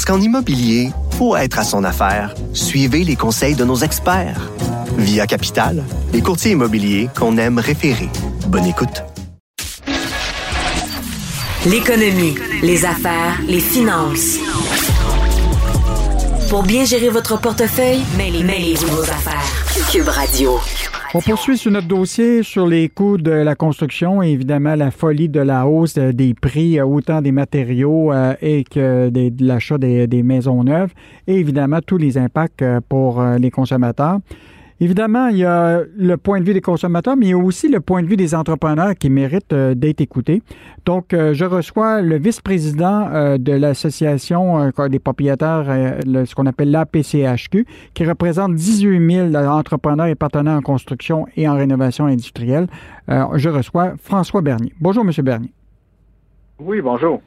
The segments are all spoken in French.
Parce qu'en immobilier, pour être à son affaire, suivez les conseils de nos experts. Via Capital, les courtiers immobiliers qu'on aime référer. Bonne écoute. L'économie, les affaires, les finances. Pour bien gérer votre portefeuille, mêlez, mêlez-vous vos affaires. Cube Radio. On poursuit sur notre dossier sur les coûts de la construction et évidemment la folie de la hausse euh, des prix, euh, autant des matériaux euh, et que de l'achat des, maisons neuves et évidemment tous les impacts pour les consommateurs. Évidemment, il y a le point de vue des consommateurs, mais il y a aussi le point de vue des entrepreneurs qui méritent euh, d'être écoutés. Donc, euh, je reçois le vice-président euh, de l'association des propriétaires, ce qu'on appelle l'APCHQ, qui représente 18 000 entrepreneurs et partenaires en construction et en rénovation industrielle. Je reçois François Bernier. Bonjour, M. Bernier. Oui, bonjour.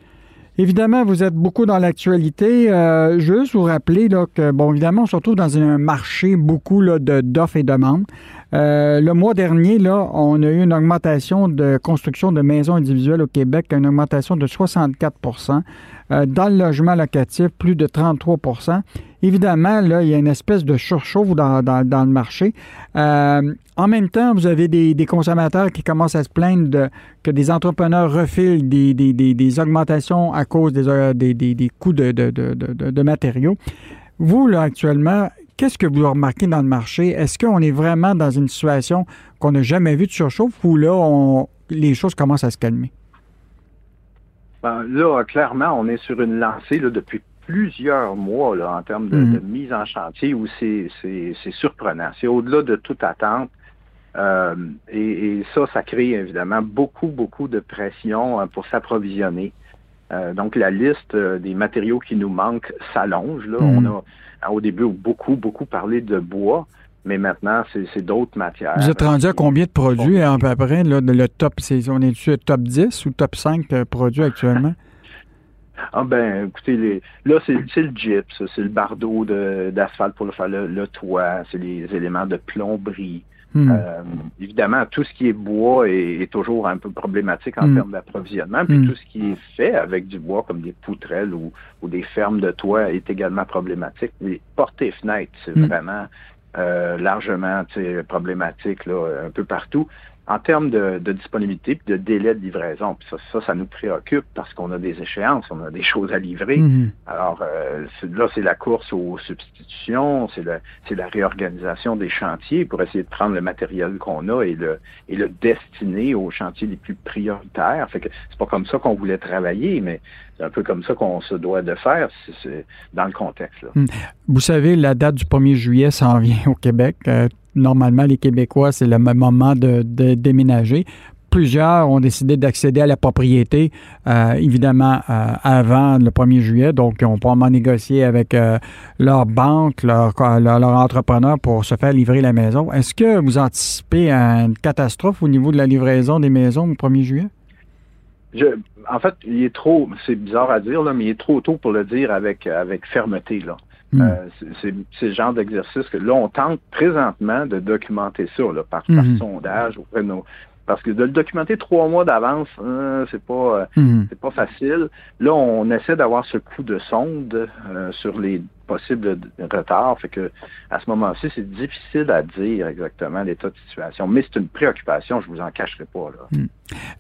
Évidemment, vous êtes beaucoup dans l'actualité. Euh, juste vous rappeler là, que, bon, évidemment, on se retrouve dans un marché beaucoup d'offres et demandes. Euh, le mois dernier, là, on a eu une augmentation de construction de maisons individuelles au Québec, une augmentation de 64% Euh, Dans le logement locatif, plus de 33% Évidemment, là, il y a une espèce de surchauffe dans, dans- dans le marché. Euh, en même temps, vous avez des, consommateurs qui commencent à se plaindre de, que des entrepreneurs refilent des, augmentations à cause des, euh, coûts de- de- de matériaux. Vous, là, actuellement, qu'est-ce que vous remarquez dans le marché? Est-ce qu'on est vraiment dans une situation qu'on n'a jamais vue de surchauffe ou là, on- les choses commencent à se calmer? Ben, là, clairement, on est sur une lancée là, depuis plusieurs mois là, en termes de, Mhm. de mise en chantier où c'est surprenant. C'est au-delà de toute attente. Euh, et, et ça, ça crée évidemment beaucoup, beaucoup de pression euh, pour s'approvisionner. Euh, donc, la liste euh, des matériaux qui nous manquent s'allonge. là. Mhm. On a hein, au début beaucoup, beaucoup parlé de bois, mais maintenant, c'est d'autres matières. Vous êtes rendu à combien de produits à peu près? Là, le top, c'est- on est-tu top 10 ou top 5 de produits actuellement? Ah ben, écoutez, les, là, c'est le gyps, c'est le bardeau de- d'asphalte pour le faire le, le toit, c'est les éléments de plomberie. Hmm. Euh, évidemment, tout ce qui est bois est, est toujours un peu problématique en Mm. termes d'approvisionnement. Puis Mm. tout ce qui est fait avec du bois, comme des poutrelles ou, ou des fermes de toit, est également problématique. Les portes et fenêtres, c'est vraiment euh, largement problématique là, un peu partout. En termes de, de disponibilité puis de délai de livraison, puis ça, ça, ça nous préoccupe parce qu'on a des échéances, on a des choses à livrer. Mhm. Alors euh, là, c'est la course aux substitutions, c'est le- c'est la réorganisation des chantiers pour essayer de prendre le matériel qu'on a et le, et le destiner aux chantiers les plus prioritaires. Fait que c'est pas comme ça qu'on voulait travailler, mais c'est un peu comme ça qu'on se doit de faire c'est- c'est dans le contexte. Là. Vous savez, la date du 1er juillet s'en vient au Québec. Euh, normalement, les Québécois, c'est le moment de, déménager. Plusieurs ont décidé d'accéder à la propriété, euh, évidemment, euh, avant le 1er juillet. Donc, ils ont probablement négocié avec euh, leur banque, leur entrepreneur pour se faire livrer la maison. Est-ce que vous anticipez une catastrophe au niveau de la livraison des maisons au 1er juillet? Je, en fait, il est trop, c'est bizarre à dire, là, mais il est trop tôt pour le dire avec, avec fermeté. Là. Hmm. Euh, c'est- le genre d'exercice que là, on tente présentement de documenter ça là, par, par Mhm. sondage auprès de nos. Parce que de le documenter trois mois d'avance, hein, c'est pas euh, Mhm. c'est pas facile. Là, on essaie d'avoir ce coup de sonde euh, sur les possibles d- retards. Fait que à ce moment-ci, c'est difficile à dire exactement l'état de situation. Mais c'est une préoccupation, je vous en cacherai pas. Là.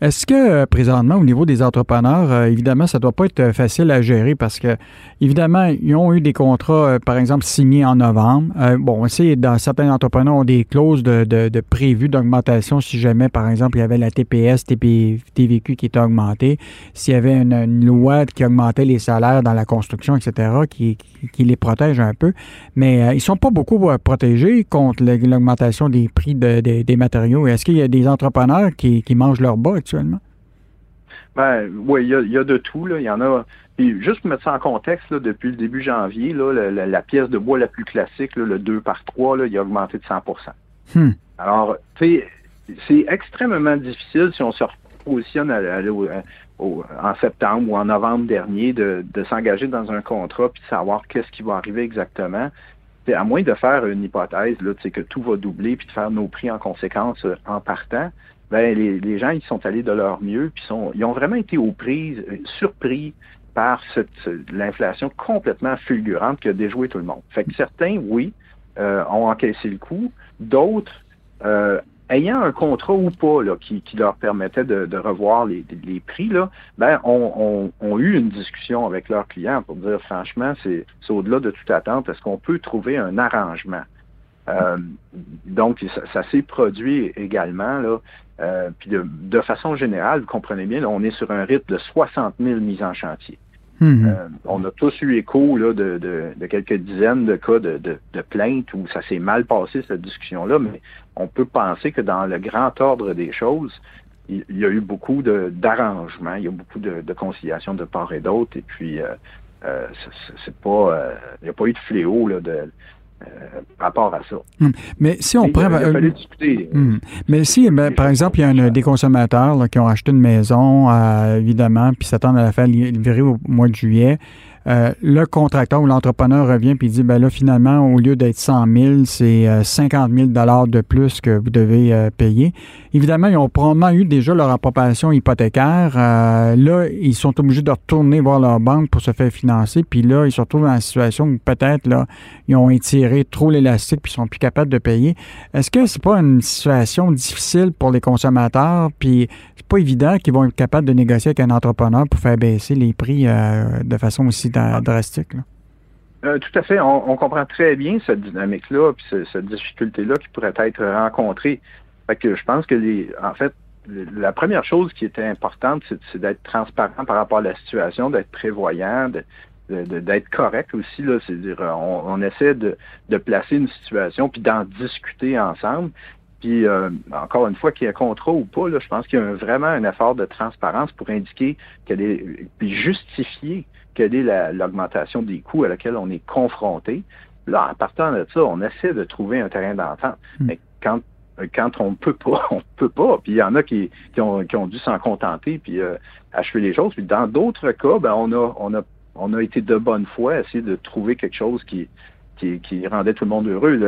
Est-ce que euh, présentement, au niveau des entrepreneurs, euh, évidemment, ça ne doit pas être euh, facile à gérer parce que, évidemment, ils ont eu des contrats, par exemple, signés en novembre. Bon, on sait, dans certains entrepreneurs ont des clauses de, de, prévues d'augmentation si jamais, par exemple, il y avait la TPS, TP, TVQ qui était augmentée, s'il y avait une, une loi qui augmentait les salaires dans la construction, etc., qui, qui, qui les protège un peu. Mais euh, ils ne sont pas beaucoup euh, protégés contre l'augmentation des prix de- de- des matériaux. Est-ce qu'il y a des entrepreneurs qui, qui mangent leur bas actuellement? Ben, oui, il y a, il y a de tout. Là. Il y en a. Puis juste pour mettre ça en contexte, là, depuis le début janvier, là, la, la- la pièce de bois la plus classique, là, le 2 par 3, là, il a augmenté de 100% Hmm. Alors, tu sais, c'est extrêmement difficile si on se repositionne à- à- en septembre ou en novembre dernier de, de s'engager dans un contrat puis de savoir qu'est-ce qui va arriver exactement. À moins de faire une hypothèse, là, que tout va doubler puis de faire nos prix en conséquence euh, en partant, ben les, les gens ils sont allés de leur mieux puis sont ils ont vraiment été aux prises, euh, surpris par cette ce- l'inflation complètement fulgurante qui a déjoué tout le monde. Fait que certains, oui, euh, ont encaissé le coup, d'autres euh, ayant un contrat ou pas qui, leur permettait de, revoir les, prix, là, ben, eu une discussion avec leurs clients pour dire franchement, c'est au-delà de toute attente, est-ce qu'on peut trouver un arrangement? Euh, donc, ça, s'est produit également. Euh, puis de, façon générale, vous comprenez bien, on est sur un rythme de 60 000 mises en chantier. Mhm. Euh, on a tous eu écho là, de, de- quelques dizaines de cas de, de- plaintes où ça s'est mal passé, cette discussion-là, mais on peut penser que dans le grand ordre des choses, il, y a eu beaucoup d'arrangements, il y a beaucoup de, conciliation de part et d'autre, et puis euh, euh, c'est- pas, il n'y a pas eu de fléau là, de, euh, par rapport à ça. Mais si on prend. il, a, il a euh, fallu discuter. Hmm. Mais si, ben, par exemple, il y a un- des consommateurs là, qui ont acheté une maison, euh, évidemment, puis s'attendent à la faire li- livrer au mois de juillet, euh, le contracteur ou l'entrepreneur revient puis dit, ben là, finalement, au lieu d'être 100 000, c'est euh, 50 000 de plus que vous devez euh, payer. Évidemment, ils ont probablement eu déjà leur approbation hypothécaire. Euh, là, ils sont obligés de retourner voir leur banque pour se faire financer. Puis là, ils se retrouvent dans une situation où peut-être, là, ils ont étiré trop l'élastique puis ils sont plus capables de payer. Est-ce que c'est pas une situation difficile pour les consommateurs? Puis c'est pas évident qu'ils vont être capables de négocier avec un entrepreneur pour faire baisser les prix euh, de façon aussi drastique. Euh, tout à fait. On, comprend très bien cette dynamique-là, puis ce- cette difficulté-là qui pourrait être rencontrée. Que je pense que les, en fait, la première chose qui était importante, c'est, d'être transparent par rapport à la situation, d'être prévoyant, d'être correct aussi. C'est-à-dire, on, on essaie de, de placer une situation puis d'en discuter ensemble. Puis euh, encore une fois, qu'il y ait un contrat ou pas, là, je pense qu'il y a un- vraiment un effort de transparence pour indiquer quelle est, puis justifier quelle est la- l'augmentation des coûts à laquelle on est confronté. Là, en partant de ça, on essaie de trouver un terrain d'entente. Mm. Mais quand quand on peut pas, on peut pas. Puis il y en a qui, qui, ont, qui ont dû s'en contenter puis euh, achever les choses. Puis dans d'autres cas, ben on a on a on a été de bonne foi à essayer de trouver quelque chose qui qui, qui rendait tout le monde heureux.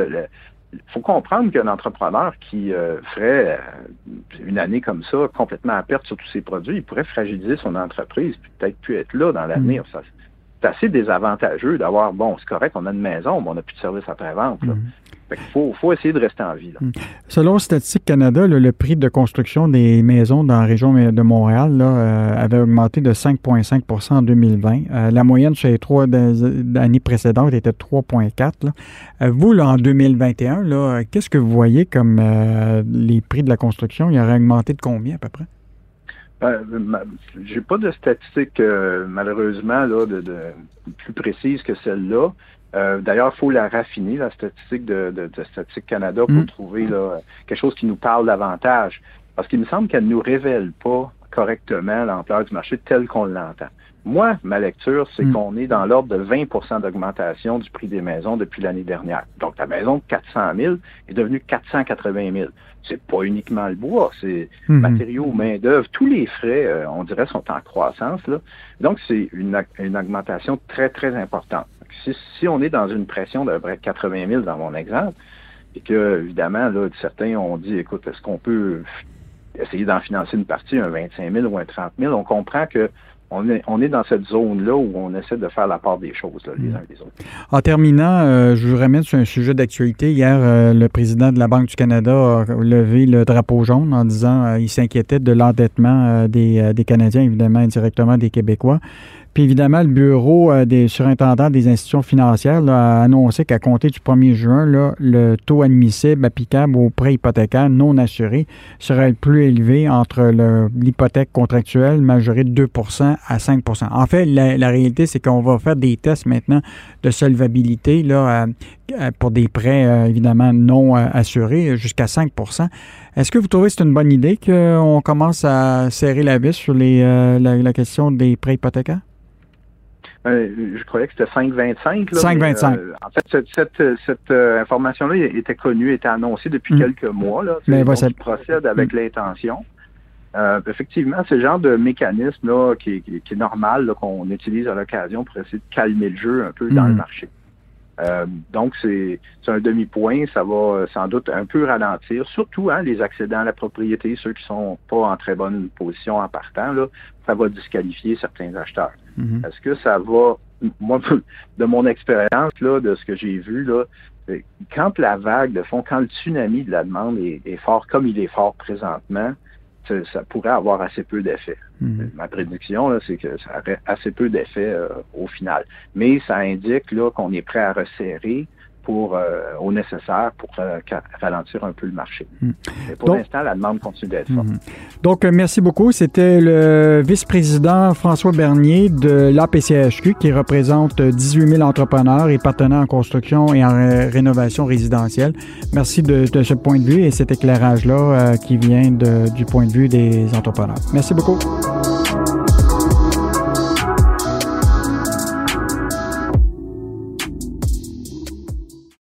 Faut comprendre qu'un entrepreneur qui euh, ferait euh, une année comme ça, complètement à perte sur tous ses produits, il pourrait fragiliser son entreprise, puis peut-être plus être là dans l'avenir. Ça, C'est assez désavantageux d'avoir, bon, c'est correct, on a une maison, mais on n'a plus de service après-vente. Mhm. Fait qu'il faut, faut essayer de rester en vie. Là. Selon Statistique Canada, le prix de construction des maisons dans la région de Montréal là, euh, avait augmenté de 5,5% en 2020. Euh, la moyenne sur les trois années précédentes était de 3,4. là. Euh, vous, là, en 2021, là, euh, qu'est-ce que vous voyez comme euh, les prix de la construction? Il aurait augmenté de combien à peu près? Ma- J'ai pas de statistiques euh, malheureusement là, de, de plus précises que celle-là. Euh, D'ailleurs, il faut la raffiner, la statistique de, de, de Statistique Canada, pour Mm. trouver là, quelque chose qui nous parle davantage. Parce qu'il me semble qu'elle ne nous révèle pas correctement l'ampleur du marché tel qu'on l'entend. Moi, ma lecture, c'est Mm. qu'on est dans l'ordre de 20% d'augmentation du prix des maisons depuis l'année dernière. Donc, la maison de 400 000 est devenue 480 000. C'est pas uniquement le bois, c'est Mhm. matériaux, main-d'œuvre, tous les frais, euh, on dirait, sont en croissance. Là. Donc, c'est une, une augmentation très, très importante. Si, si on est dans une pression près 80 000 dans mon exemple, et que, évidemment, là, certains ont dit, écoute, est-ce qu'on peut essayer d'en financer une partie, un 25 000 ou un 30 000, on comprend que on est, on est dans cette zone-là où on essaie de faire la part des choses, là, les uns les autres. En terminant, euh, je vous ramène sur un sujet d'actualité. Hier, euh, le président de la Banque du Canada a levé le drapeau jaune en disant qu'il s'inquiétait de l'endettement euh, des, euh, des Canadiens, évidemment indirectement des Québécois. Puis évidemment, le bureau euh, des surintendants des institutions financières a annoncé qu'à compter du 1er juin, le taux admissible applicable aux prêts hypothécaires non assurés serait le plus élevé entre l'hypothèque contractuelle majorée de 2% à 5% En fait, la, réalité, c'est qu'on va faire des tests maintenant de solvabilité là, pour des prêts évidemment non assurés jusqu'à 5% Est-ce que vous trouvez que c'est une bonne idée qu'on commence à serrer la vis sur la question des prêts hypothécaires? Euh, je croyais que c'était 5,25. 5,25. Euh, en fait, cette, euh, information-là était connue, était annoncée depuis mm. quelques mois. Là. Mais donc, procède avec mm. l'intention. effectivement, c'est le genre de mécanisme là, qui, est normal qu'on utilise à l'occasion pour essayer de calmer le jeu un peu dans le mm. Marché. donc, c'est un demi-point, ça va sans doute un peu ralentir, surtout hein, les accédants à la propriété, ceux qui sont pas en très bonne position en partant, là, ça va disqualifier certains acheteurs. Mhm. Est-ce que ça va, moi, de mon expérience, là, de ce que j'ai vu, là, quand la vague de fond, quand le tsunami de la demande est, fort comme il est fort présentement, ça, pourrait avoir assez peu d'effet. Mhm. Ma prédiction, c'est que ça aurait assez peu d'effet euh, au final. Mais ça indique là qu'on est prêt à resserrer pour, euh, au nécessaire pour euh, ralentir un peu le marché. Hmm. pour l'instant, la demande continue d'être forte. Hmm. Donc, euh, merci beaucoup. C'était le vice-président François Bernier de l'APCHQ qui représente 18 000 entrepreneurs et partenaires en construction et en rénovation résidentielle. Merci de, ce point de vue et cet éclairage-là qui vient du point de vue des entrepreneurs. Merci beaucoup.